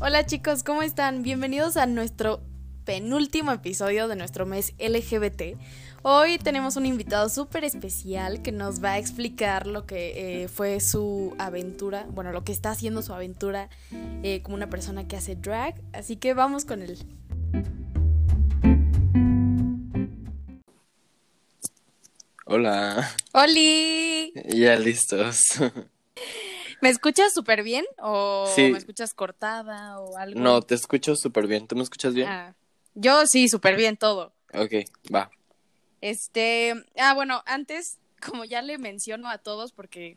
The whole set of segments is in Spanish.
Hola chicos, ¿cómo están? Bienvenidos a nuestro penúltimo episodio de nuestro mes LGBT. Hoy tenemos un invitado súper especial que nos va a explicar lo que eh, fue su aventura, bueno, lo que está haciendo su aventura eh, como una persona que hace drag. Así que vamos con él. Hola. ¡Holi! Ya listos. ¿Me escuchas súper bien o Sí. me escuchas cortada o algo? No, te escucho súper bien. ¿Tú me escuchas bien? Ah, yo sí, súper bien todo. Ok, va. Este, ah, bueno, antes, como ya le menciono a todos, porque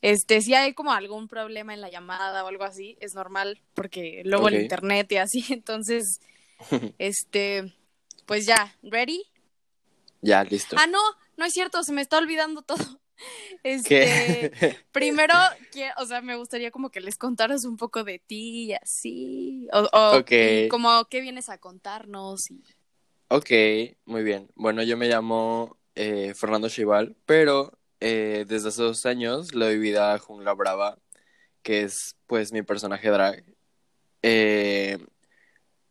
este, si hay como algún problema en la llamada o algo así, es normal, porque luego el internet y así, entonces, este, pues ya, ¿ready? Ya, listo. Ah, no, no es cierto, se me está olvidando todo. Este, primero, o sea, me gustaría como que les contaras un poco de ti y así, o, o como qué vienes a contarnos y... ok, muy bien. Bueno, yo me llamo eh, Fernando Chival, pero eh, desde hace dos años le doy vida a Jungla Brava, que es pues mi personaje drag. Eh,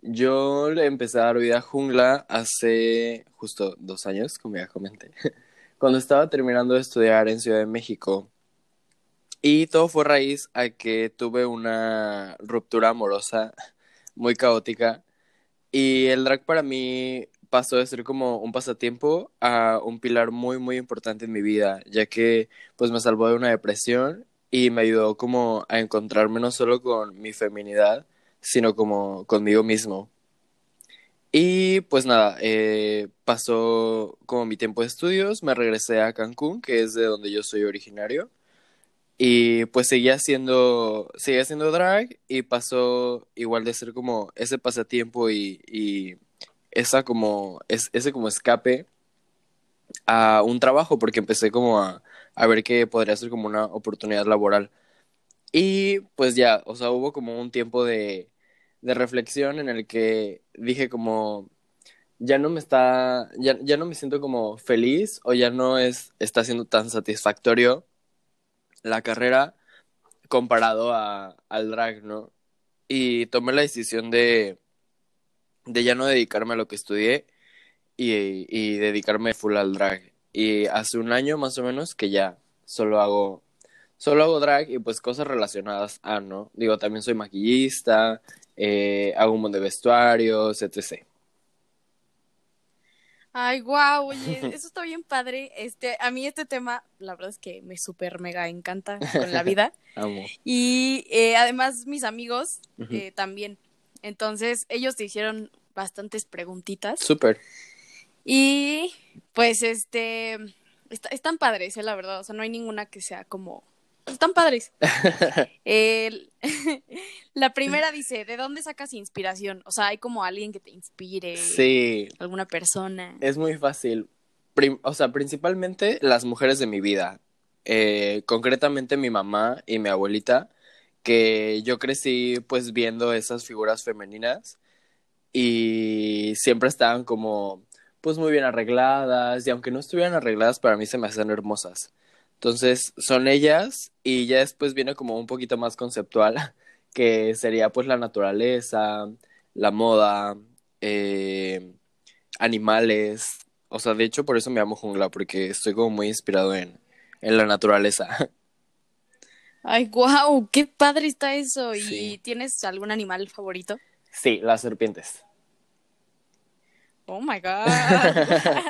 yo le empecé a dar vida a Jungla hace justo dos años, como ya comenté, cuando estaba terminando de estudiar en Ciudad de México. Y todo fue raíz a que tuve una ruptura amorosa muy caótica. Y el drag para mí pasó de ser como un pasatiempo a un pilar muy, muy importante en mi vida, ya que pues me salvó de una depresión y me ayudó como a encontrarme no solo con mi feminidad, sino como conmigo mismo. Y pues nada, eh, pasó como mi tiempo de estudios, me regresé a Cancún, que es de donde yo soy originario. Y pues seguía haciendo, seguía haciendo drag y pasó igual de ser como ese pasatiempo y, y esa como, es, ese como escape a un trabajo porque empecé como a, a ver que podría ser como una oportunidad laboral. Y pues ya, o sea, hubo como un tiempo de, de reflexión en el que dije como, ya no me está, ya, ya no me siento como feliz o ya no es, está siendo tan satisfactorio la carrera comparado a, al drag, ¿no? Y tomé la decisión de, de ya no dedicarme a lo que estudié y, y dedicarme full al drag. Y hace un año más o menos que ya solo hago, solo hago drag y pues cosas relacionadas a, ¿no? Digo, también soy maquillista, eh, hago un montón de vestuarios, etc. Ay, guau, oye, eso está bien padre. Este, a mí este tema, la verdad es que me súper mega encanta con la vida. Amo. Y eh, además mis amigos eh, también. Entonces, ellos te hicieron bastantes preguntitas. Súper. Y pues este, está- están padres, eh, la verdad. O sea, no hay ninguna que sea como... Están padres. El- la primera dice, ¿de dónde sacas inspiración? O sea, hay como alguien que te inspire, Sí, alguna persona. Es muy fácil. Prim- o sea, principalmente las mujeres de mi vida. Eh, concretamente mi mamá y mi abuelita, que yo crecí pues viendo esas figuras femeninas y siempre estaban como pues muy bien arregladas y aunque no estuvieran arregladas para mí se me hacían hermosas. Entonces son ellas y ya después viene como un poquito más conceptual que sería pues la naturaleza, la moda, eh, animales. O sea, de hecho, por eso me llamo jungla, porque estoy como muy inspirado en, en la naturaleza. Ay, guau, qué padre está eso. ¿Y Sí. tienes algún animal favorito? Sí, las serpientes. Oh my god.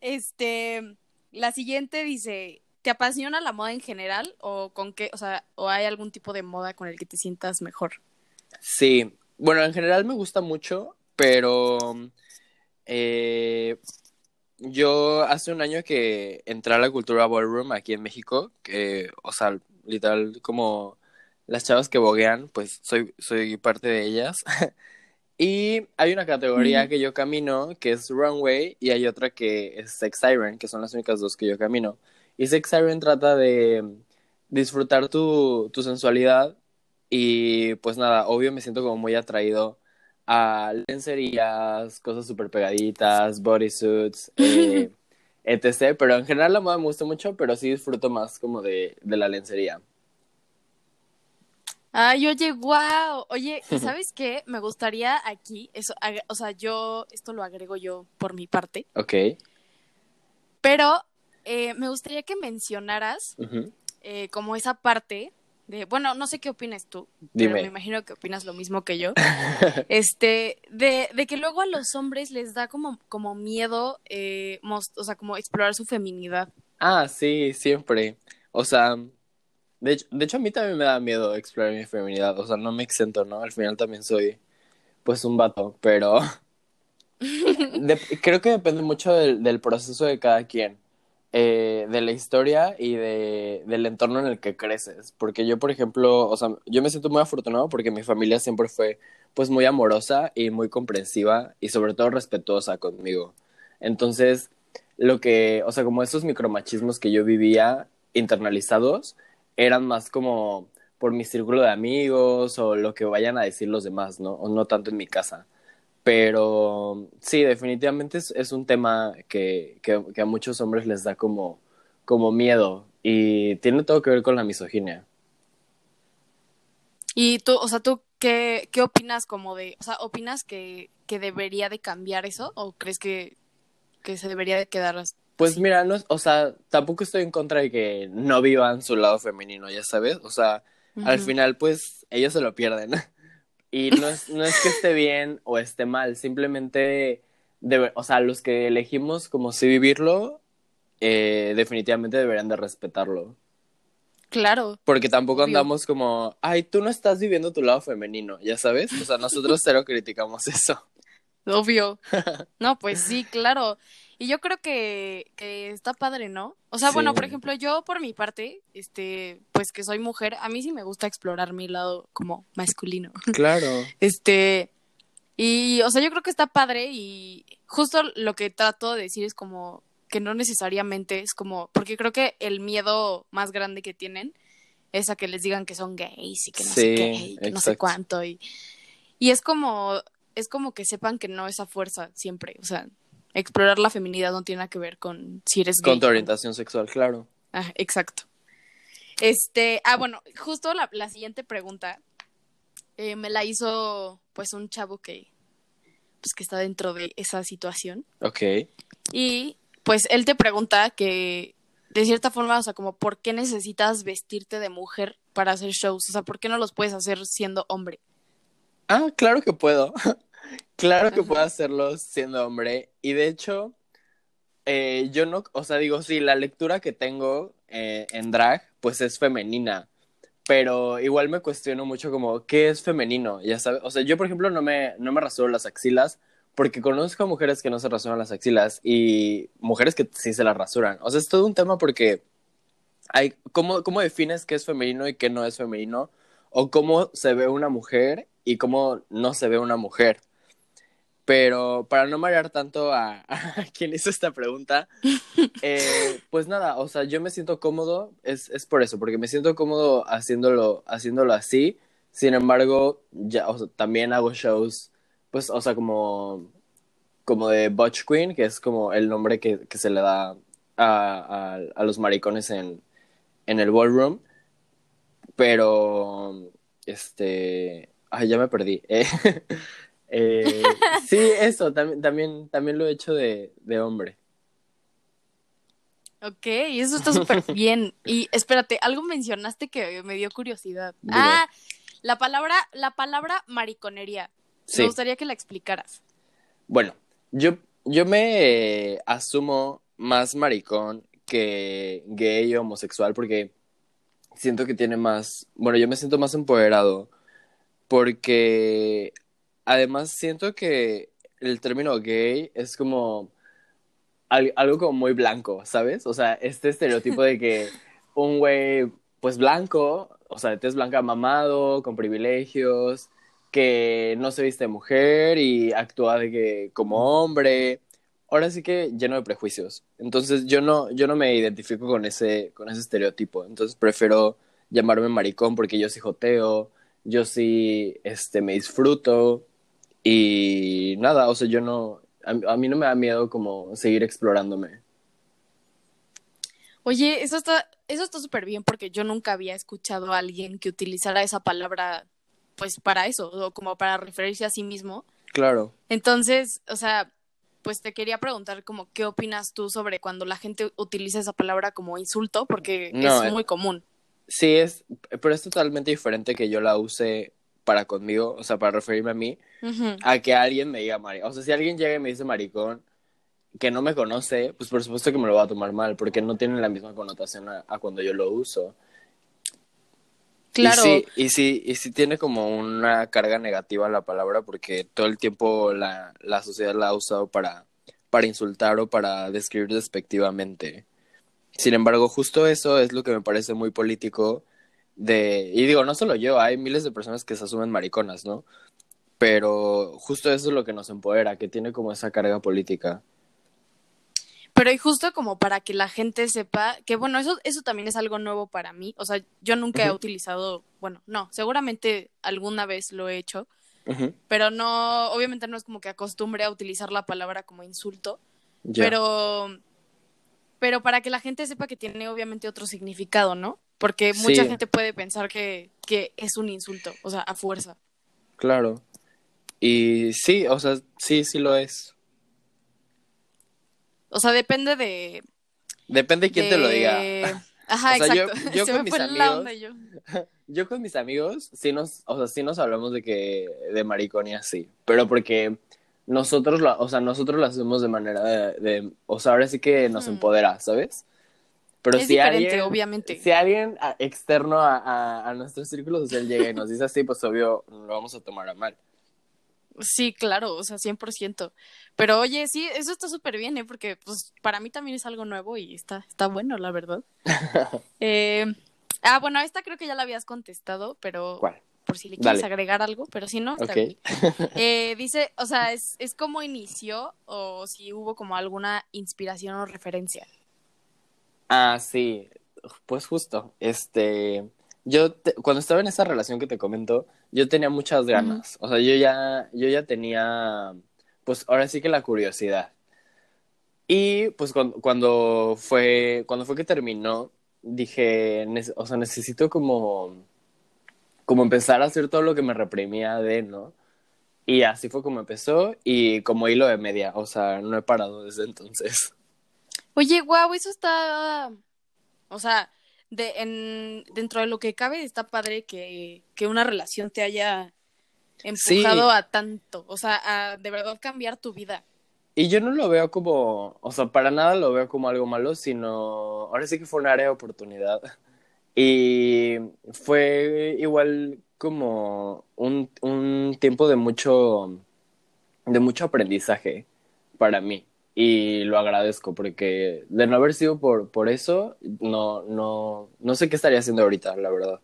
este, la siguiente dice, ¿te apasiona la moda en general o con qué, o sea, o hay algún tipo de moda con el que te sientas mejor? Sí, bueno, en general me gusta mucho, pero eh, yo hace un año que entré a la cultura ballroom aquí en México, que, o sea, literal, como las chavas que boguean, pues soy, soy parte de ellas. Y hay una categoría Ujú. que yo camino que es runway y hay otra que es sex siren, que son las únicas dos que yo camino. Y sex siren trata de disfrutar tu, tu sensualidad y pues nada, obvio me siento como muy atraído a lencerías, cosas súper pegaditas, bodysuits, eh, etc. Pero en general la moda me gusta mucho, pero sí disfruto más como de, de la lencería. Ay, oye, wow. Oye, ¿y sabes qué? Me gustaría aquí, eso, o sea, yo, esto lo agrego yo por mi parte, Ok. pero eh, me gustaría que mencionaras eh, como esa parte de, bueno, no sé qué opinas tú, pero Dime. me imagino que opinas lo mismo que yo, este, de, de que luego a los hombres les da como, como miedo, eh, mos- o sea, como explorar su feminidad. Ah, sí, siempre. O sea, de hecho, de hecho a mí también me da miedo explorar mi feminidad. O sea, no me exento, ¿no? Al final también soy, pues, un vato, pero de- creo que depende mucho del, del proceso de cada quien, eh, de la historia y de, del entorno en el que creces. Porque yo, por ejemplo, o sea, yo me siento muy afortunado porque mi familia siempre fue, pues, muy amorosa y muy comprensiva y sobre todo respetuosa conmigo. Entonces, lo que, o sea, como esos micromachismos que yo vivía internalizados eran más como por mi círculo de amigos o lo que vayan a decir los demás, ¿no? O no tanto en mi casa. Pero sí, definitivamente es, un tema que, que, que a muchos hombres les da como, como miedo y tiene todo que ver con la misoginia. Y tú, o sea, tú, ¿qué, qué opinas como de, o sea, opinas que, que debería de cambiar eso o crees que, que se debería de quedar? Pues mira, no es, o sea, tampoco estoy en contra de que no vivan su lado femenino, ya sabes, o sea, al final pues ellos se lo pierden. Y no es, no es que esté bien o esté mal, simplemente, debe, o sea, los que elegimos como si vivirlo, eh, definitivamente deberían de respetarlo. Claro, Porque tampoco Obvio. andamos como, ay, tú no estás viviendo tu lado femenino, ya sabes, o sea, nosotros cero criticamos eso. obvio. No, pues sí, claro. Y yo creo que, que está padre, ¿no? O sea, bueno, por ejemplo, yo por mi parte, este, pues que soy mujer, a mí sí me gusta explorar mi lado como masculino. Claro. Este, y, o sea, yo creo que está padre y justo lo que trato de decir es como que no necesariamente es como, porque creo que el miedo más grande que tienen es a que les digan que son gays y que no sé Sí, qué y que no sé cuánto y, y es como, es como que sepan que no es a fuerza siempre, o sea, explorar la feminidad no tiene nada que ver con si eres gay. Con tu orientación sexual, claro. Ah, exacto. Este, ah, bueno, justo la, la siguiente pregunta eh, me la hizo pues un chavo que pues que está dentro de esa situación Ok. y pues él te pregunta que de cierta forma, o sea, como por qué necesitas vestirte de mujer para hacer shows, o sea, ¿por qué no los puedes hacer siendo hombre? Ah, claro que puedo. claro que puedo hacerlo siendo hombre. Y de hecho, eh, yo no, o sea, digo, sí, la lectura que tengo eh, en drag, pues es femenina. Pero igual me cuestiono mucho como, ¿qué es femenino? Ya sabes, o sea, yo por ejemplo no me, no me rasuro las axilas porque conozco a mujeres que no se rasuran las axilas y mujeres que sí se las rasuran. O sea, es todo un tema porque hay, ¿cómo, cómo defines qué es femenino y qué no es femenino? O cómo se ve una mujer y cómo no se ve una mujer. Pero para no marear tanto a, a quien hizo esta pregunta, eh, pues nada, o sea, yo me siento cómodo, es, es por eso, porque me siento cómodo haciéndolo, haciéndolo así. Sin embargo, ya, o sea, también hago shows, pues, o sea, como, como de Butch Queen, que es como el nombre que, que se le da a, a, a los maricones en, en el ballroom. Pero, este, ay, ya me perdí. Eh, eh, sí, eso, también, también, también lo he hecho de, de hombre. Ok, eso está súper bien. Y espérate, algo mencionaste que me dio curiosidad. Dime. Ah, la palabra, la palabra mariconería. Sí. Me gustaría que la explicaras. Bueno, yo, yo me eh, asumo más maricón que gay o homosexual porque siento que tiene más, bueno, yo me siento más empoderado porque además siento que el término gay es como al- algo como muy blanco, ¿sabes? O sea, este estereotipo de que un güey, pues blanco, o sea, de tez blanca mamado, con privilegios, que no se viste de mujer y actúa de que como hombre. Ahora sí que lleno de prejuicios. Entonces yo no, yo no me identifico con ese, con ese estereotipo. Entonces prefiero llamarme maricón porque yo sí joteo, yo sí este, me disfruto y nada, o sea, yo no, a, a mí no me da miedo como seguir explorándome. Oye, eso está, eso está súper bien porque yo nunca había escuchado a alguien que utilizara esa palabra, pues para eso, o como para referirse a sí mismo. Claro. Entonces, o sea, pues te quería preguntar como qué opinas tú sobre cuando la gente utiliza esa palabra como insulto, porque No, es eh, muy común. Sí, es, pero es totalmente diferente que yo la use para conmigo, o sea, para referirme a mí, A que alguien me diga maricón. O sea, si alguien llega y me dice maricón, que no me conoce, pues por supuesto que me lo va a tomar mal, porque no tiene la misma connotación a, a cuando yo lo uso. Claro, Y sí, y sí, y sí tiene como una carga negativa la palabra, porque todo el tiempo la, la sociedad la ha usado para, para insultar o para describir despectivamente. Sin embargo, justo eso es lo que me parece muy político de, y digo, no solo yo, hay miles de personas que se asumen mariconas, ¿no? Pero justo eso es lo que nos empodera, que tiene como esa carga política. pero y justo como para que la gente sepa que, bueno, eso, eso también es algo nuevo para mí. O sea, yo nunca he utilizado, bueno, no, seguramente alguna vez lo he hecho, pero no, obviamente no es como que acostumbre a utilizar la palabra como insulto, pero, pero para que la gente sepa que tiene obviamente otro significado, ¿no? Porque mucha Sí. gente puede pensar que, que es un insulto, o sea, a fuerza. Claro. Y sí, o sea, sí, sí lo es. O sea, depende de... Depende de quién te lo diga. Ajá, O sea, yo- exacto. yo Se con me mis amigos- yo. Yo con mis amigos, sí nos, o sea, sí nos hablamos de que, de maricón y así, pero porque nosotros lo, o sea, nosotros lo hacemos de manera de, de- o sea, ahora sí que nos empodera, ¿sabes? Pero es si alguien, obviamente. si alguien a- externo a, a, a nuestro círculo social llega y nos dice así, pues obvio, lo vamos a tomar a mal. Sí, claro, o sea, 100%. Pero oye, sí, eso está súper bien, ¿eh? Porque pues para mí también es algo nuevo y está, está bueno, la verdad. Eh, ah, bueno, esta creo que ya la habías contestado, pero ¿Cuál? por si le quieres Dale. agregar algo, pero si no, está bien. Eh, dice, o sea, es, es cómo inició o si hubo como alguna inspiración o referencia. Ah, sí, pues justo, este, yo te- cuando estaba en esa relación que te comento, yo tenía muchas ganas, o sea, yo ya, yo ya tenía, pues ahora sí que la curiosidad. Y pues cuando, cuando fue, cuando fue que terminó, dije, "Nece- o sea, necesito como, como empezar a hacer todo lo que me reprimía de, ¿no? Y así fue como empezó y como hilo de media, o sea, no he parado desde entonces. Oye, guau, eso está, o sea, de, en, dentro de lo que cabe está padre que, que una relación te haya empujado Sí. a tanto, o sea, a de verdad cambiar tu vida. Y yo no lo veo como, o sea, para nada lo veo como algo malo, sino ahora sí que fue un área de oportunidad. Y fue igual como un, un tiempo de mucho, de mucho aprendizaje para mí. Y lo agradezco porque de no haber sido por, por eso, no, no, no sé qué estaría haciendo ahorita, la verdad.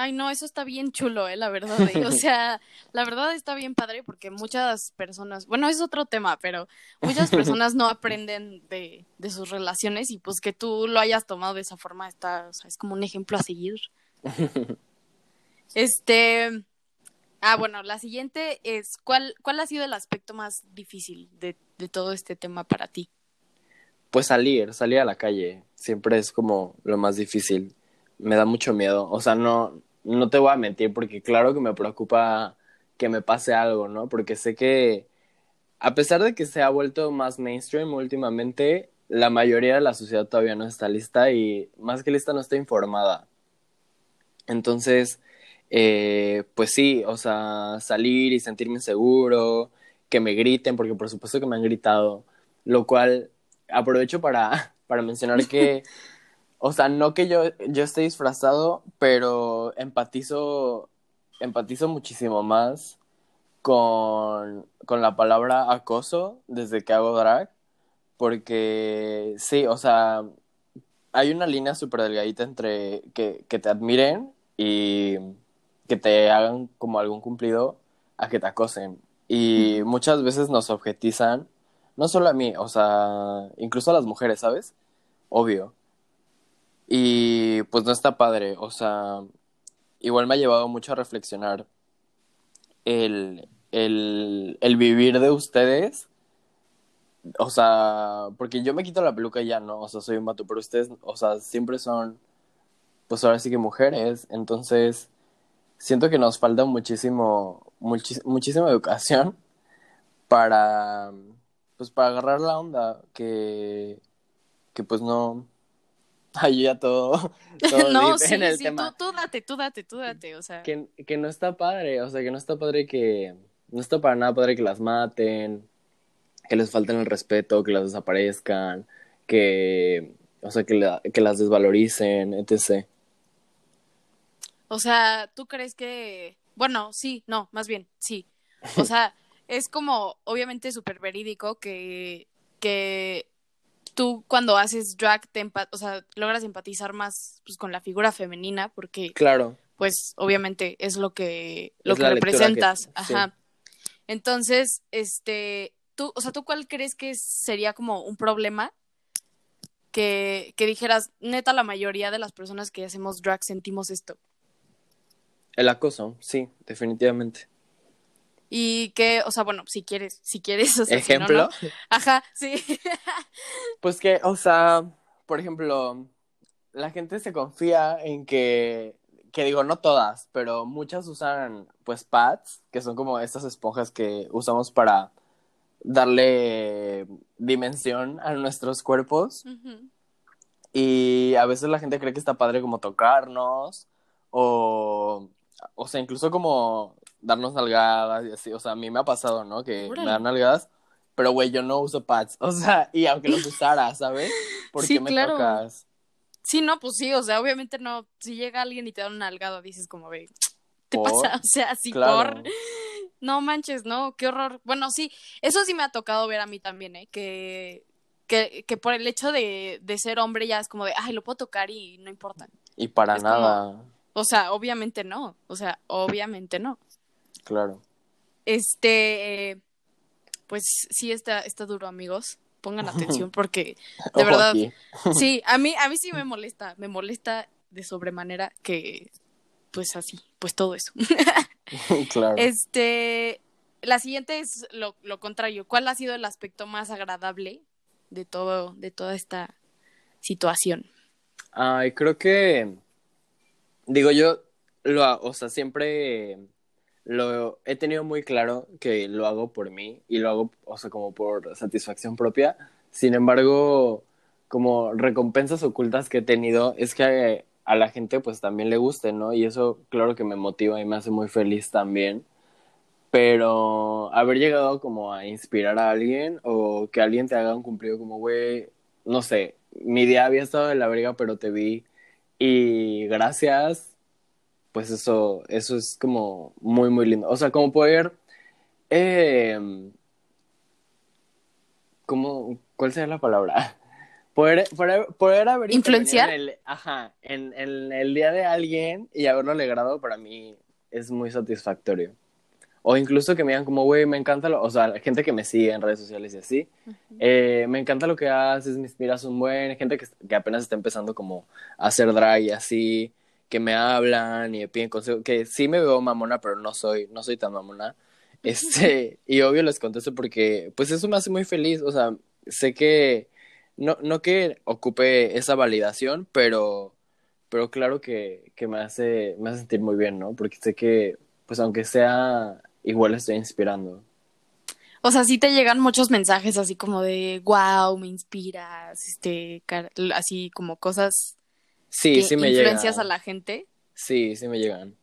Ay, no, eso está bien chulo, eh, la verdad. eh. O sea, la verdad está bien padre porque muchas personas, bueno, es otro tema, pero muchas personas no aprenden de, de sus relaciones y pues que tú lo hayas tomado de esa forma está, o sea, es como un ejemplo a seguir. Este, ah, bueno, la siguiente es, ¿cuál, cuál ha sido el aspecto más difícil de, de todo este tema para ti? Pues salir, salir a la calle, siempre es como lo más difícil. Me da mucho miedo. O sea, no, no te voy a mentir porque claro que me preocupa que me pase algo, ¿no? Porque sé que a pesar de que se ha vuelto más mainstream últimamente, la mayoría de la sociedad todavía no está lista y más que lista no está informada. Entonces, eh, pues sí, o sea, salir y sentirme inseguro, que me griten, porque por supuesto que me han gritado, lo cual aprovecho para, para mencionar que, o sea, no que yo, yo esté disfrazado, pero empatizo, empatizo muchísimo más con, con la palabra acoso desde que hago drag, porque sí, o sea, hay una línea súper delgadita entre que, que te admiren y que te hagan como algún cumplido a que te acosen. Y muchas veces nos objetizan, no solo a mí, o sea, incluso a las mujeres, ¿sabes? Obvio. Y pues no está padre, o sea, igual me ha llevado mucho a reflexionar el, el, el vivir de ustedes o sea, porque yo me quito la peluca y ya, ¿no? O sea, soy un vato, pero ustedes, o sea, siempre son, pues ahora sí que mujeres, entonces siento que nos falta muchísimo, muchis- muchísima educación para, pues para agarrar la onda, que, que pues no, ay, ya todo, todo no, sí, en el sí, tema. tú, tú date, tú date, tú date, o sea. que, que no está padre, o sea, que no está padre que, no está para nada padre que las maten, que les falten el respeto, que las desaparezcan, que, o sea, que, la- que las desvaloricen, etc. O sea, ¿tú crees que... Bueno, sí, no, más bien, sí. O sea, es como, obviamente, súper verídico que, que tú cuando haces drag, te empa- o sea, logras empatizar más pues, con la figura femenina porque, Claro, pues, obviamente es lo que, lo Es que representas. sí. Ajá. Entonces, este, tú, o sea, ¿tú cuál crees que sería como un problema? Que, que dijeras, neta, la mayoría de las personas que hacemos drag sentimos esto. El acoso, sí, definitivamente. Y que, o sea, bueno, si quieres, si quieres, o sea, si no, Ejemplo, no. Ajá, sí. pues que, o sea, por ejemplo, la gente se confía en que, que digo, no todas, pero muchas usan, pues, pads, que son como estas esponjas que usamos para darle dimensión a nuestros cuerpos. Y a veces la gente cree que está padre como tocarnos o, o sea, incluso como darnos nalgadas y así. O sea, a mí me ha pasado, ¿no? Que Órale. me dan nalgadas, pero güey, yo no uso pads. O sea, y aunque los usara, ¿sabes? ¿Por Sí, qué me claro. tocas? Sí, no, pues sí, o sea, obviamente no, si llega alguien y te da un nalgado, dices como, ve, ¿te ¿Por? pasa? O sea, sí, Claro. por... No manches, no, qué horror. Bueno, sí, eso sí me ha tocado ver a mí también, ¿eh? Que, que, que por el hecho de, de ser hombre ya es como de, ay, lo puedo tocar y no importa. Y para Es como- nada, O sea, obviamente no, o sea, obviamente no. claro. Este, pues sí está, está duro, amigos. Pongan atención porque, de verdad, aquí. sí, a mí, a mí sí me molesta, me molesta de sobremanera que, pues así, pues todo eso. claro. Este, la siguiente es lo, lo contrario. ¿Cuál ha sido el aspecto más agradable de todo, de toda esta situación? Ay, creo que, digo yo, lo, o sea, siempre lo he tenido muy claro que lo hago por mí y lo hago, o sea, como por satisfacción propia. Sin embargo, como recompensas ocultas que he tenido es que a la gente pues también le guste, ¿no? Y eso claro que me motiva y me hace muy feliz también. Pero haber llegado como a inspirar a alguien o que alguien te haga un cumplido como, güey, no sé, mi día había estado de la verga, pero te vi y gracias, pues eso, eso es como muy, muy lindo. O sea, como poder, eh, como, ¿cuál sería la palabra? Poder, poder, poder haber ¿Influenciar? En el, ajá, en, en el día de alguien y haberlo alegrado para mí es muy satisfactorio. O incluso que me digan como, güey, me encanta, lo, o sea, la gente que me sigue en redes sociales y así, eh, me encanta lo que haces, me inspiras un buen, gente que, que apenas está empezando como a hacer drag y así, que me hablan y me piden consejos, que sí me veo mamona, pero no soy, no soy tan mamona. Este, y obvio les contesto porque, pues eso me hace muy feliz, o sea, sé que, no, no que ocupe esa validación, pero, pero claro que, que me hace, me hace sentir muy bien, ¿no? Porque sé que, pues aunque sea, igual estoy inspirando. O sea, sí te llegan muchos mensajes así como de, wow, me inspiras, este, así como cosas Sí, que sí me influencias llegan. a la gente. Sí, sí me llegan.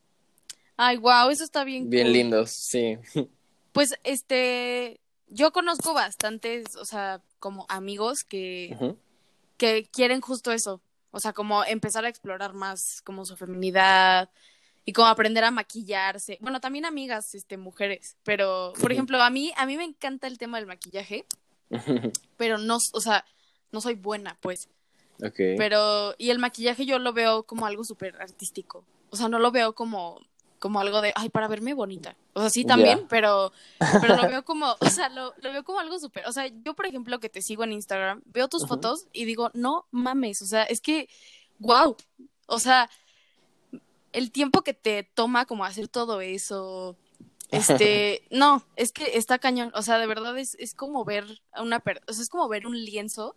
Ay, wow, eso está bien Bien cool. lindos, sí. Pues, este, yo conozco bastantes, o sea, como amigos que, que quieren justo eso. O sea, como empezar a explorar más como su feminidad y como aprender a maquillarse. Bueno, también amigas, este, mujeres. Pero, por ejemplo, a mí, a mí me encanta el tema del maquillaje, pero no, o sea, no soy buena, pues. ok. Pero, y el maquillaje yo lo veo como algo súper artístico. O sea, no lo veo como, como algo de, ay, para verme bonita. O sea, sí también, pero, pero lo veo como, o sea, lo, lo veo como algo súper. O sea, yo, por ejemplo, que te sigo en Instagram, veo tus fotos y digo, no mames, o sea, es que, wow. O sea, el tiempo que te toma como hacer todo eso, Este, no, es que está cañón, o sea, de verdad es, es como ver a una per o sea, es como ver un lienzo,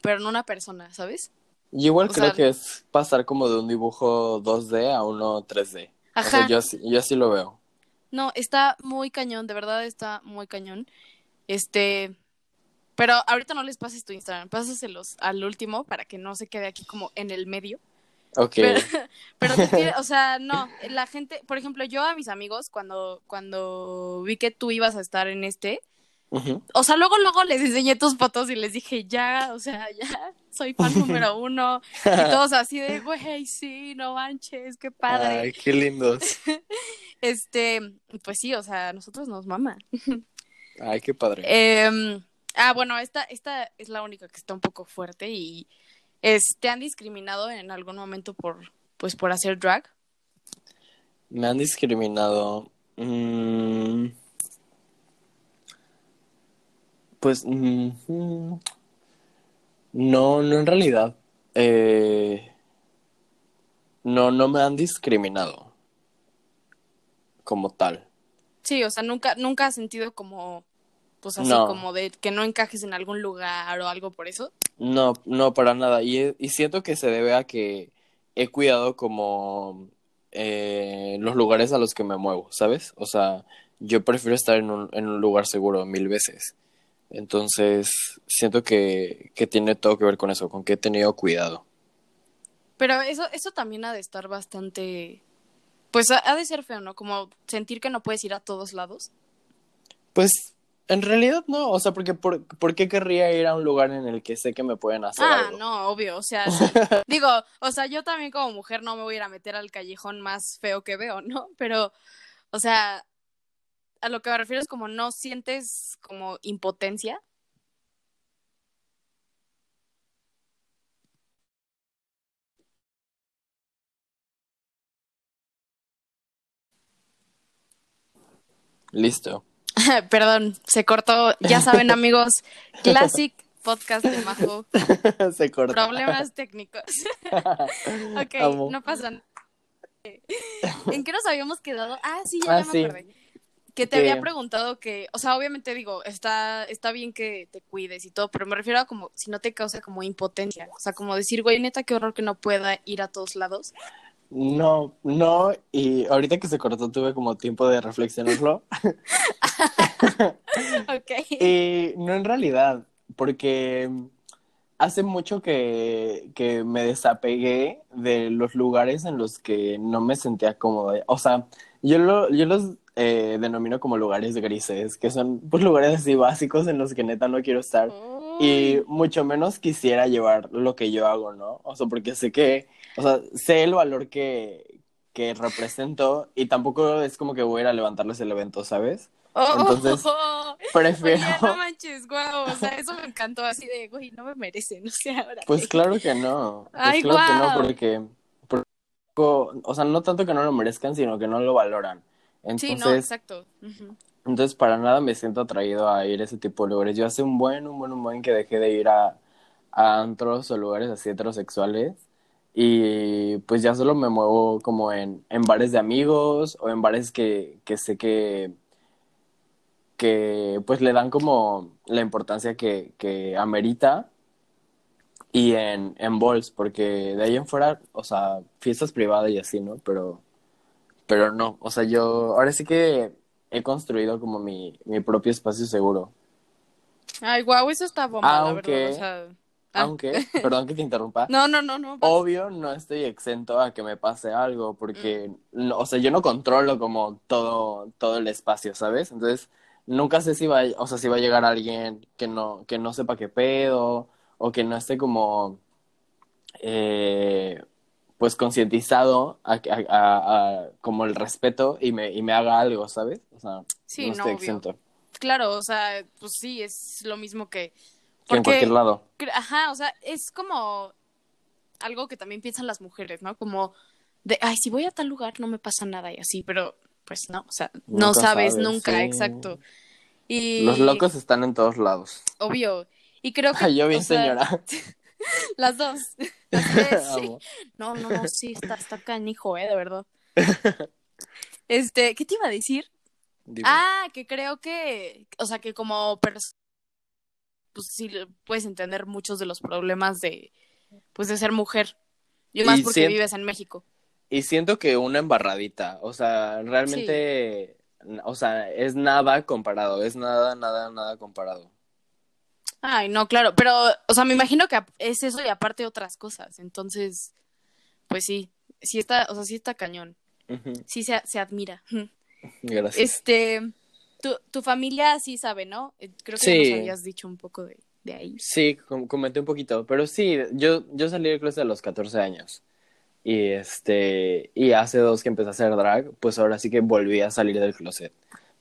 pero no una persona, ¿sabes? Y igual O creo sea- que es pasar como de un dibujo 2D a uno 3D. O Ajá. sea, yo así, yo así lo veo. No, está muy cañón, de verdad está muy cañón. Este, pero ahorita no les pases tu Instagram, pásaselos al último para que no se quede aquí como en el medio. Ok. Pero, pero o sea, no, la gente, por ejemplo, yo a mis amigos cuando cuando vi que tú ibas a estar en este, o sea, luego luego les enseñé tus fotos y les dije, "Ya, o sea, ya soy fan número uno." Y todos así de, "Güey, sí, no manches, qué padre." Ay, qué lindos. Este, pues sí, o sea, a nosotros nos mama. Ay, qué padre. Em, ah, bueno, esta, esta es la única que está un poco fuerte y es, ¿te han discriminado en algún momento por, pues, por hacer drag? Me han discriminado. mm, pues mm, mm, no, no en realidad. Eh, no, no me han discriminado como tal. Sí, o sea, nunca, nunca has sentido como, pues así, No. como de que no encajes en algún lugar o algo por eso. No, no, para nada. Y, y siento que se debe a que he cuidado como eh, los lugares a los que me muevo, ¿sabes? O sea, yo prefiero estar en un, en un lugar seguro mil veces. Entonces, siento que, que tiene todo que ver con eso, con que he tenido cuidado. Pero eso, eso también ha de estar bastante, pues ha, ha de ser feo, ¿no? Como sentir que no puedes ir a todos lados. Pues, en realidad no, o sea, porque por, ¿por qué querría ir a un lugar en el que sé que me pueden hacer Ah, algo? no, obvio, o sea, sí. digo, o sea, yo también como mujer no me voy a ir a meter al callejón más feo que veo, ¿no? Pero, o sea, a lo que me refiero es como no sientes como impotencia. Listo. Perdón, se cortó. Ya saben, amigos, Classic Podcast de Majo. Se corta. Problemas técnicos. ok, Amo. no pasa nada. ¿En qué nos habíamos quedado? Ah, sí, ya, Ah, ya me sí. acordé. Que te había preguntado que, o sea, obviamente digo, está, está bien que te cuides y todo, pero me refiero a como si no te causa como impotencia. O sea, como decir, güey, neta, qué horror que no pueda ir a todos lados. No, no, y ahorita que se cortó tuve como tiempo de reflexionarlo. Ok. Y no en realidad, porque hace mucho que, que me desapegué de los lugares en los que no me sentía cómodo. O sea, yo, lo, yo los eh, denomino como lugares grises, que son pues lugares así básicos en los que neta no quiero estar. Y mucho menos quisiera llevar lo que yo hago, ¿no? O sea, porque sé que, o sea, sé el valor que, que represento y tampoco es como que voy a ir a levantarles el evento, ¿sabes? Oh, entonces, Prefiero, Oye, no manches, guau, o sea, eso me encantó así de, güey, no me merecen, o sea, ahora. pues claro que no, pues Ay, claro que no, porque, porque, o sea, no tanto que no lo merezcan, sino que no lo valoran. Sí, no, Entonces, exacto. Ujú. Entonces, para nada me siento atraído a ir a ese tipo de lugares. Yo hace un buen, un buen, un buen que dejé de ir a, a antros o lugares así heterosexuales. Y pues ya solo me muevo como en, en bares de amigos o en bares que, que sé que, que pues le dan como la importancia que, que amerita. Y en, en balls, porque de ahí en fuera, o sea, fiestas privadas y así, ¿no? Pero, pero no, o sea, yo ahora sí que he construido como mi, mi propio espacio seguro. Ay, guau, eso está bomba, la Aunque- verdad, o sea. ah. Aunque, perdón que te interrumpa, No, no, no, no. vas. obvio no estoy exento a que me pase algo, porque, no, o sea, yo no controlo como todo, todo el espacio, ¿sabes? Entonces, nunca sé si va, o sea, si va a llegar alguien que no, que no sepa qué pedo, o que no esté como, eh, pues concientizado a, a, a- a como el respeto y me, y me haga algo, ¿sabes? O sea, Sí, no no, estoy obvio. Claro, o sea, pues sí, es lo mismo que. En cualquier lado. Ajá, o sea, es como algo que también piensan las mujeres, ¿no? Como de, ay, si voy a tal lugar no me pasa nada y así, pero pues no, o sea, no sabes, sabes, nunca, sí. exacto. Y Los locos están en todos lados. obvio. Y creo que Ay, yo bien, o sea, señora. las dos. Las tres, sí. Amo. No, no, no, sí, está, está canijo, eh, de verdad. Este, ¿qué te iba a decir? Dime. Ah, que creo que, o sea, que como persona, pues sí puedes entender muchos de los problemas de, pues de ser mujer. Y más Y porque vives en México. Y siento que una embarradita, o sea, realmente, o sea, es nada comparado, es nada, nada, nada comparado. Ay, no, claro, pero, o sea, me imagino que es eso y aparte otras cosas. Entonces, pues sí, sí está, o sea, sí está cañón. Ujú, Sí se, se admira. Gracias. Este, tu, tu familia sí sabe, ¿no? Eh, Creo que Sí. nos habías dicho un poco de, de ahí. Sí, com- comenté un poquito, pero sí, yo, yo salí del closet a los 14 años. Y este, y hace dos que empecé a hacer drag, pues ahora sí que volví a salir del closet.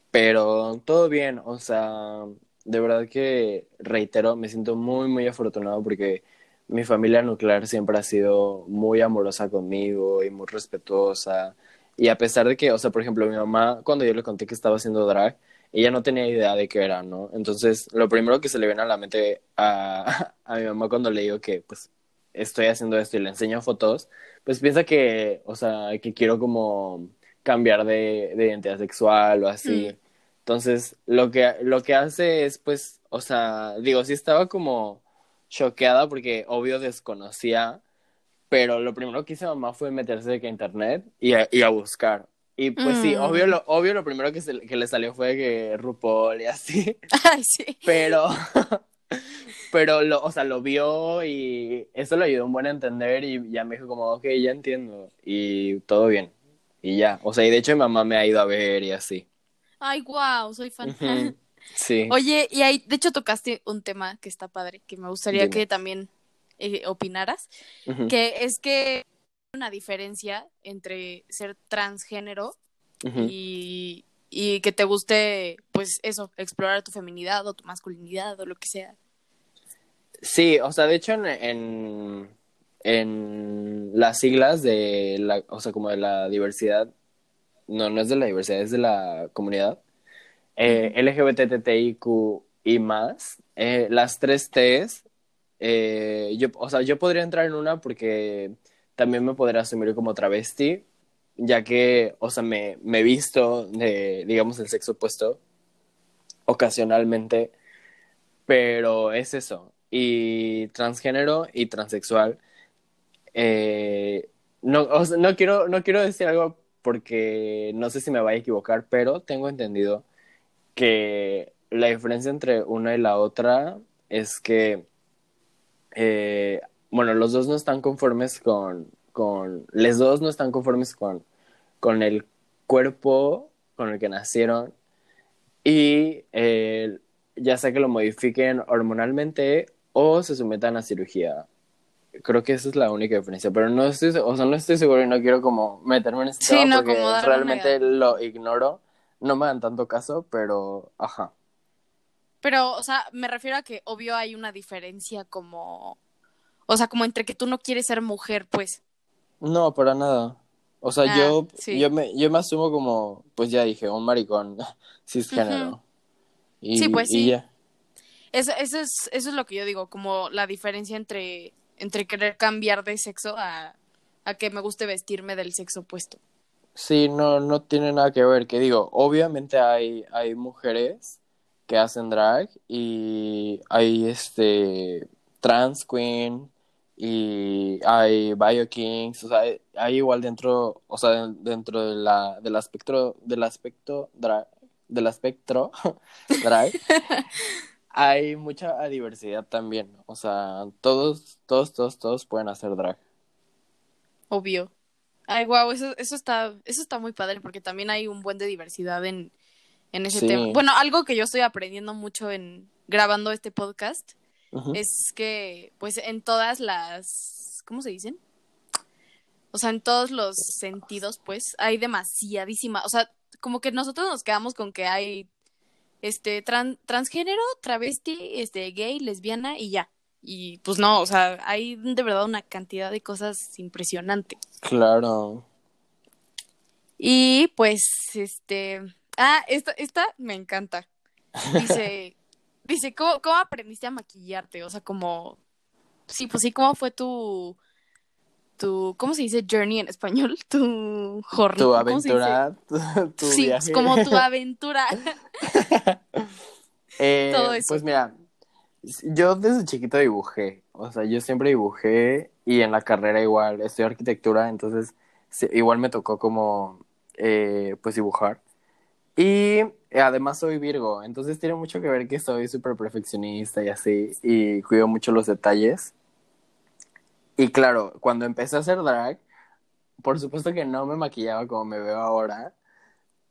Pero todo bien, o sea, de verdad que reitero, me siento muy, muy afortunado porque mi familia nuclear siempre ha sido muy amorosa conmigo y muy respetuosa. Y a pesar de que, o sea, por ejemplo, mi mamá, cuando yo le conté que estaba haciendo drag, ella no tenía idea de qué era, ¿no? Entonces, lo primero que se le viene a la mente a, a mi mamá cuando le digo que, pues, estoy haciendo esto y le enseño fotos, pues piensa que, o sea, que quiero como cambiar de, de identidad sexual o así. Mm. Entonces, lo que, lo que hace es, pues, o sea, digo, sí estaba como choqueada porque obvio desconocía, pero lo primero que hizo mamá fue meterse de que a internet y a, y a buscar. Y pues sí, Mm. obvio lo, obvio lo primero que, se- que le salió fue que RuPaul y así, Ay, sí. pero, pero lo, o sea, lo vio y eso le ayudó un buen a entender y ya me dijo como, ok, ya entiendo y todo bien. Y ya, o sea, y de hecho mi mamá me ha ido a ver y así. Ay, wow, soy fan. Sí. Oye, y ahí, de hecho, tocaste un tema que está padre, que me gustaría Dime. que también eh, opinaras, que es que hay una diferencia entre ser transgénero y, y que te guste, pues eso, explorar tu feminidad o tu masculinidad o lo que sea. Sí, o sea, de hecho en, en, en las siglas de la, o sea, como de la diversidad, no, no es de la diversidad, es de la comunidad, eh, LGBTTIQ y más, eh, las tres Ts, eh, yo, o sea, yo podría entrar en una porque también me podría asumir como travesti, ya que, o sea, me, me he visto de, digamos, el sexo opuesto ocasionalmente, pero es eso. Y transgénero y transexual, eh, no, o sea, no quiero, no quiero decir algo porque no sé si me vaya a equivocar, pero tengo entendido que la diferencia entre una y la otra es que, eh, bueno, los dos no están conformes con, con, los dos no están conformes con, con el cuerpo con el que nacieron y eh, ya sea que lo modifiquen hormonalmente o se sometan a cirugía. Creo que esa es la única diferencia, pero no estoy, o sea, no estoy seguro y no quiero como meterme en este Sí, tema no, porque como realmente lo ignoro. No me dan tanto caso, pero ajá. Pero, o sea, me refiero a que obvio hay una diferencia como, o sea, como entre que tú no quieres ser mujer, pues. No, para nada. O sea, Ah, yo, sí. yo me, yo me asumo como, pues ya dije, un maricón cisgénero. Ujú. Y, Sí, pues y sí. ya. Eso, eso es, eso es lo que yo digo, como la diferencia entre, entre querer cambiar de sexo a, a que me guste vestirme del sexo opuesto. Sí, no, no tiene nada que ver. Que digo, obviamente hay, hay mujeres que hacen drag y hay este trans queen y hay bio kings, o sea, hay, hay igual dentro, o sea, dentro de la, del aspecto, del aspecto drag, del espectro drag, hay mucha diversidad también. O sea, todos, todos, todos, todos pueden hacer drag. Obvio. Ay, wow, eso, eso está, eso está muy padre porque también hay un buen de diversidad en, en ese Sí. tema. Bueno, algo que yo estoy aprendiendo mucho en grabando este podcast es que, pues, en todas las, ¿cómo se dicen? O sea, en todos los sentidos, pues, hay demasiadísima, o sea, como que nosotros nos quedamos con que hay, este, tran- transgénero, travesti, este, gay, lesbiana y ya. Y pues no, o sea, hay de verdad una cantidad de cosas impresionante. Claro. Y pues, este, ah, esta, esta me encanta. Dice, dice, ¿cómo, ¿cómo aprendiste a maquillarte? O sea, como, sí, pues sí, ¿cómo fue tu, tu, ¿cómo se dice journey en español? Tu jornada. Tu aventura, tu, tu sí, viaje. como tu aventura. Eh, todo eso. Pues mira, yo desde chiquito dibujé, o sea, yo siempre dibujé y en la carrera igual, estudié arquitectura, entonces igual me tocó como, eh, pues dibujar. Y además soy Virgo, entonces tiene mucho que ver que soy súper perfeccionista y así, y cuido mucho los detalles. Y claro, cuando empecé a hacer drag, por supuesto que no me maquillaba como me veo ahora,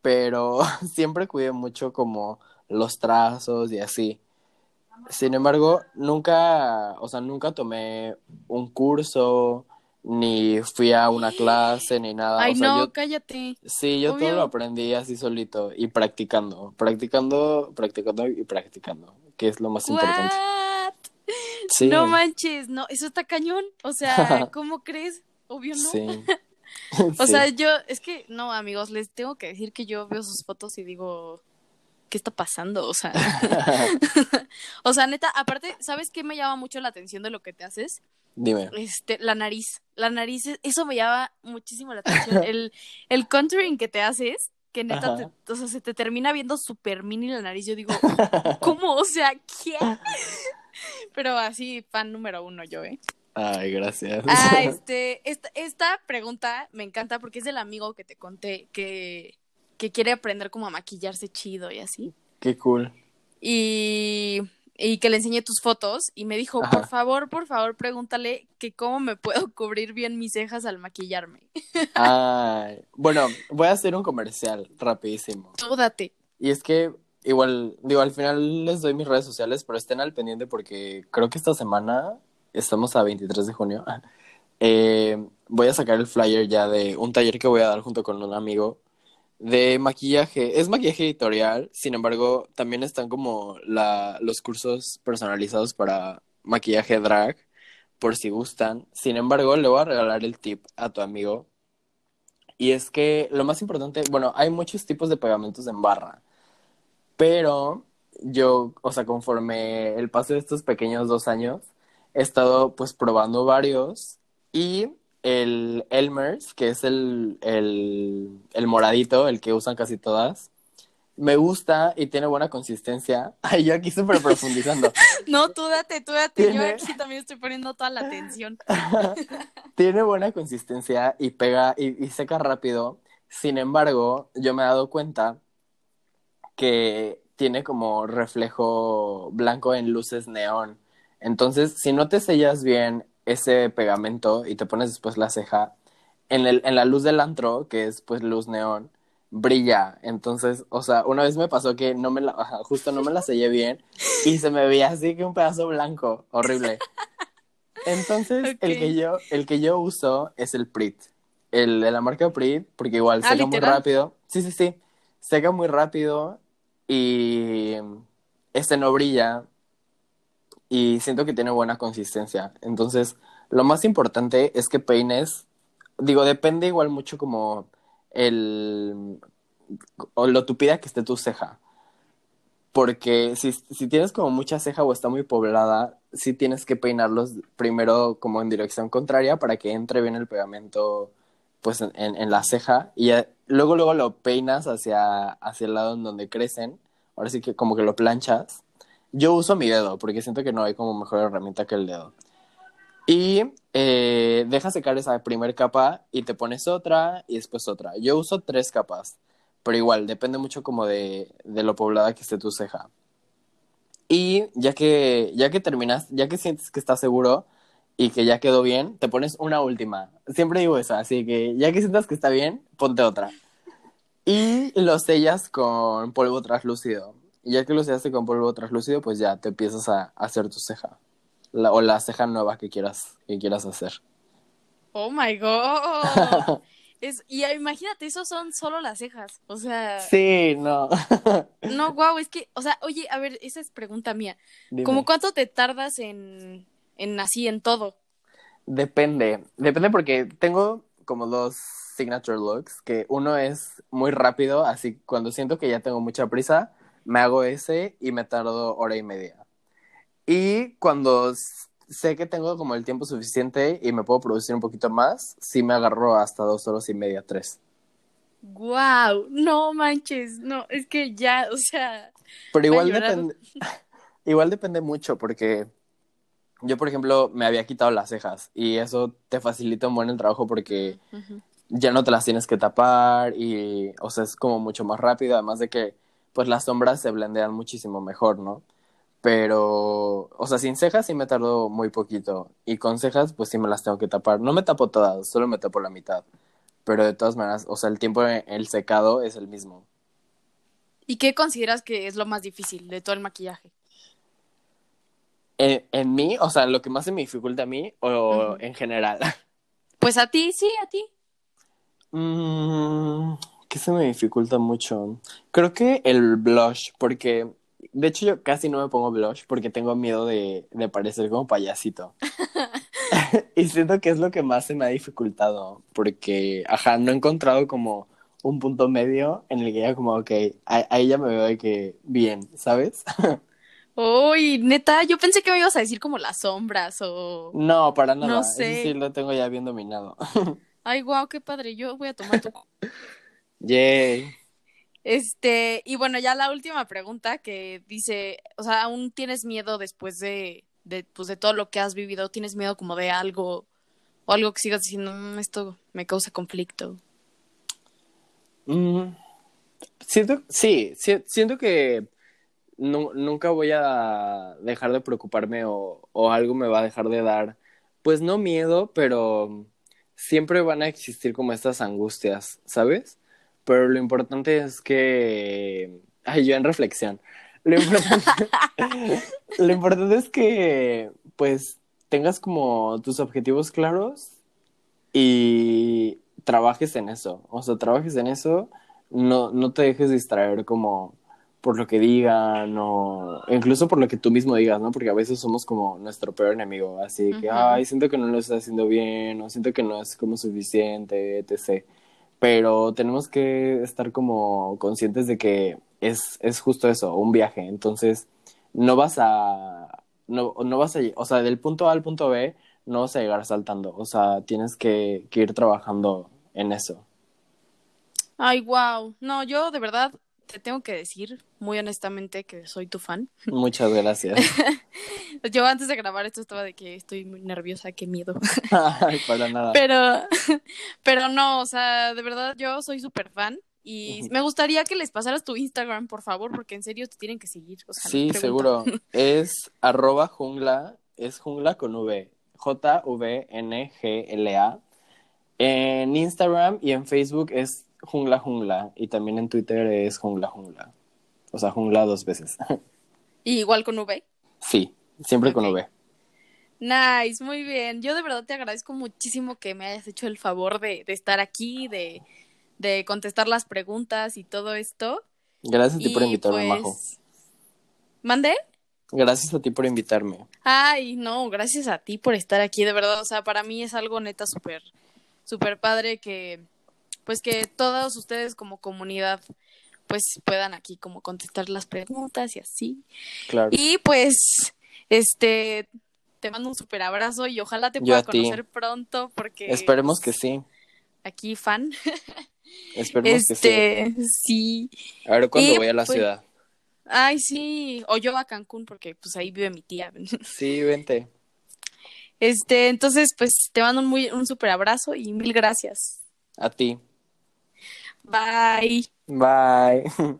pero siempre cuidé mucho como los trazos y así. Sin embargo, nunca, o sea, nunca tomé un curso, ni fui a una clase, ni nada. Ay, o sea, no, yo, cállate. sí, yo todo lo aprendí así solito y practicando, practicando, practicando y practicando, que es lo más importante. Sí, No manches, no, eso está cañón. O sea, ¿cómo crees? Obvio no. sí. O Sí. sea, yo, es que, no, amigos, les tengo que decir que yo veo sus fotos y digo, ¿qué está pasando? O sea, o sea, neta, aparte, ¿sabes qué me llama mucho la atención de lo que te haces? Dime. Este, la nariz. La nariz, es- eso me llama muchísimo la atención. El, el contouring que te haces, que neta, te- o sea, se te termina viendo súper mini la nariz. Yo digo, ¿cómo? O sea, ¿qué? Pero así, fan número uno yo, ¿eh? Ay, gracias. Ah, este, esta, esta pregunta me encanta porque es del amigo que te conté que, que quiere aprender como a maquillarse chido y así. Qué cool. Y, y que le enseñé tus fotos y me dijo, Ajá. por favor, por favor, pregúntale que cómo me puedo cubrir bien mis cejas al maquillarme. Ay, bueno, voy a hacer un comercial rapidísimo. Tú date. Y es que igual, digo, al final les doy mis redes sociales, pero estén al pendiente porque creo que esta semana, estamos a 23 de junio, eh, voy a sacar el flyer ya de un taller que voy a dar junto con un amigo de maquillaje. Es maquillaje editorial, sin embargo, también están como la, los cursos personalizados para maquillaje drag, por si gustan. Sin embargo, le voy a regalar el tip a tu amigo. Y es que lo más importante, bueno, hay muchos tipos de pegamentos en barra. Pero yo, o sea, conforme el paso de estos pequeños dos años, he estado pues probando varios y el Elmer's, que es el, el, el moradito, el que usan casi todas, me gusta y tiene buena consistencia. Ay, yo aquí súper profundizando. No, tú date, tú date. Yo Tiene- aquí también estoy poniendo toda la atención. Tiene buena consistencia y pega y, y seca rápido. Sin embargo, yo me he dado cuenta que tiene como reflejo blanco en luces neón. Entonces, si no te sellas bien ese pegamento y te pones después la ceja, en, el, en la luz del antro, que es pues luz neón, brilla. Entonces, o sea, una vez me pasó que no me la, justo no me la sellé bien y se me veía así que un pedazo blanco, horrible. Entonces, el que yo, el que yo uso es el Prit. El de la marca Prit, porque igual Ah, seca muy rápido. Sí, sí, sí. Seca muy rápido y este no brilla y siento que tiene buena consistencia. Entonces, lo más importante es que peines, digo, depende igual mucho como el o lo tupida que esté tu ceja. Porque si, si tienes como mucha ceja o está muy poblada, sí tienes que peinarlos primero como en dirección contraria para que entre bien el pegamento pues en, en- la ceja y ya- luego luego lo peinas hacia, hacia el lado en donde crecen. Ahora sí que como que lo planchas. Yo uso mi dedo porque siento que no hay como mejor herramienta que el dedo. Y eh, dejas secar esa primer capa y te pones otra y después otra. Yo uso tres capas, pero igual depende mucho como de, de lo poblada que esté tu ceja. Y ya que, ya que terminas, ya que sientes que estás seguro y que ya quedó bien, te pones una última. Siempre digo eso, así que ya que sientas que está bien, ponte otra. Y lo sellas con polvo translúcido. Y ya que lo sellaste con polvo translúcido, pues ya te empiezas a, hacer tu ceja. La- o la ceja nueva que quieras, que quieras hacer. Oh my god. Es, y imagínate, esos son solo las cejas. O sea, Sí, no. no, wow, es que, o sea, oye, a ver, esa es pregunta mía. Dime. ¿Cómo cuánto te tardas en, en así, en todo? Depende, depende porque tengo como dos signature looks, que uno es muy rápido, así cuando siento que ya tengo mucha prisa, me hago ese y me tardo hora y media. Y cuando sé que tengo como el tiempo suficiente y me puedo producir un poquito más, sí me agarro hasta dos horas y media, tres. Wow, no manches, no, es que ya, o sea. Pero igual depende, igual depende mucho porque yo, por ejemplo, me había quitado las cejas y eso te facilita un buen el trabajo porque ya no te las tienes que tapar y, o sea, es como mucho más rápido, además de que, pues las sombras se blendean muchísimo mejor, ¿no? Pero, o sea, sin cejas sí me tardó muy poquito. Y con cejas, pues sí me las tengo que tapar. No me tapo todas, solo me tapo la mitad. Pero de todas maneras, o sea, el tiempo en el secado es el mismo. ¿Y qué consideras que es lo más difícil de todo el maquillaje? En, en mí, o sea, lo que más se me dificulta a mí o en general. Pues a ti, sí, a ti. Mm, ¿Qué se me dificulta mucho? Creo que el blush, porque de hecho yo casi no me pongo blush porque tengo miedo de, de parecer como payasito. y siento que es lo que más se me ha dificultado, porque, ajá, no he encontrado como un punto medio en el que ya como, ok, ahí ya me veo de que bien, ¿sabes? Uy, neta, yo pensé que me ibas a decir como las sombras o... No, para nada, no sé. sí lo tengo ya bien dominado. Ay, guau, qué padre, yo voy a tomar tu... Yay. Este, y bueno, ya la última pregunta que dice, o sea, ¿aún tienes miedo después de, de, pues, de todo lo que has vivido? ¿Tienes miedo como de algo o algo que sigas diciendo, mm, esto me causa conflicto? Mm, siento, sí, siento que nunca voy a dejar de preocuparme o, o algo me va a dejar de dar, pues no miedo, pero siempre van a existir como estas angustias, ¿sabes? pero lo importante es que... Ay, yo en reflexión. Lo importante, lo importante es que, pues, tengas como tus objetivos claros y trabajes en eso. O sea, trabajes en eso, no, no te dejes distraer como por lo que digan o incluso por lo que tú mismo digas, ¿no? Porque a veces somos como nuestro peor enemigo, así que, ay, siento que no lo estás haciendo bien o siento que no es como suficiente, etc pero tenemos que estar como conscientes de que es, es justo eso, un viaje. Entonces, no vas a, no, no vas a, o sea, del punto A al punto B, no vas a llegar saltando. O sea, tienes que, que ir trabajando en eso. Ay, wow. No, yo de verdad te tengo que decir muy honestamente que soy tu fan. Muchas gracias. Yo antes de grabar esto estaba de que estoy muy nerviosa, qué miedo. Ay, para nada. Pero, pero no, o sea, de verdad yo soy súper fan. Y me gustaría que les pasaras tu Instagram, por favor, porque en serio te tienen que seguir. sí, seguro. Es arroba jungla, es jungla con V. J-V-N-G-L-A. En Instagram y en Facebook es jungla jungla. Y también en Twitter es jungla jungla. O sea, jungla dos veces. ¿Y igual con V? Sí, siempre con V. Nice, muy bien. Yo de verdad te agradezco muchísimo que me hayas hecho el favor de, de estar aquí, de, de, contestar las preguntas y todo esto. Gracias a ti por invitarme, pues... Majo. ¿Mandé? Gracias a ti por invitarme. Ay, no, gracias a ti por estar aquí, de verdad. O sea, para mí es algo neta súper, súper padre que, pues que todos ustedes como comunidad pues puedan aquí como contestar las preguntas y así. Claro. Y pues, este, te mando un súper abrazo y ojalá te pueda conocer pronto porque... Esperemos que sí. Aquí fan. Esperemos que sí. Este, sí. A ver cuándo voy a la pues, ciudad. Ay, sí. O yo a Cancún porque pues ahí vive mi tía. Sí, vente. Este, entonces, pues te mando un, muy, un súper abrazo y mil gracias. A ti. Bye. Bye.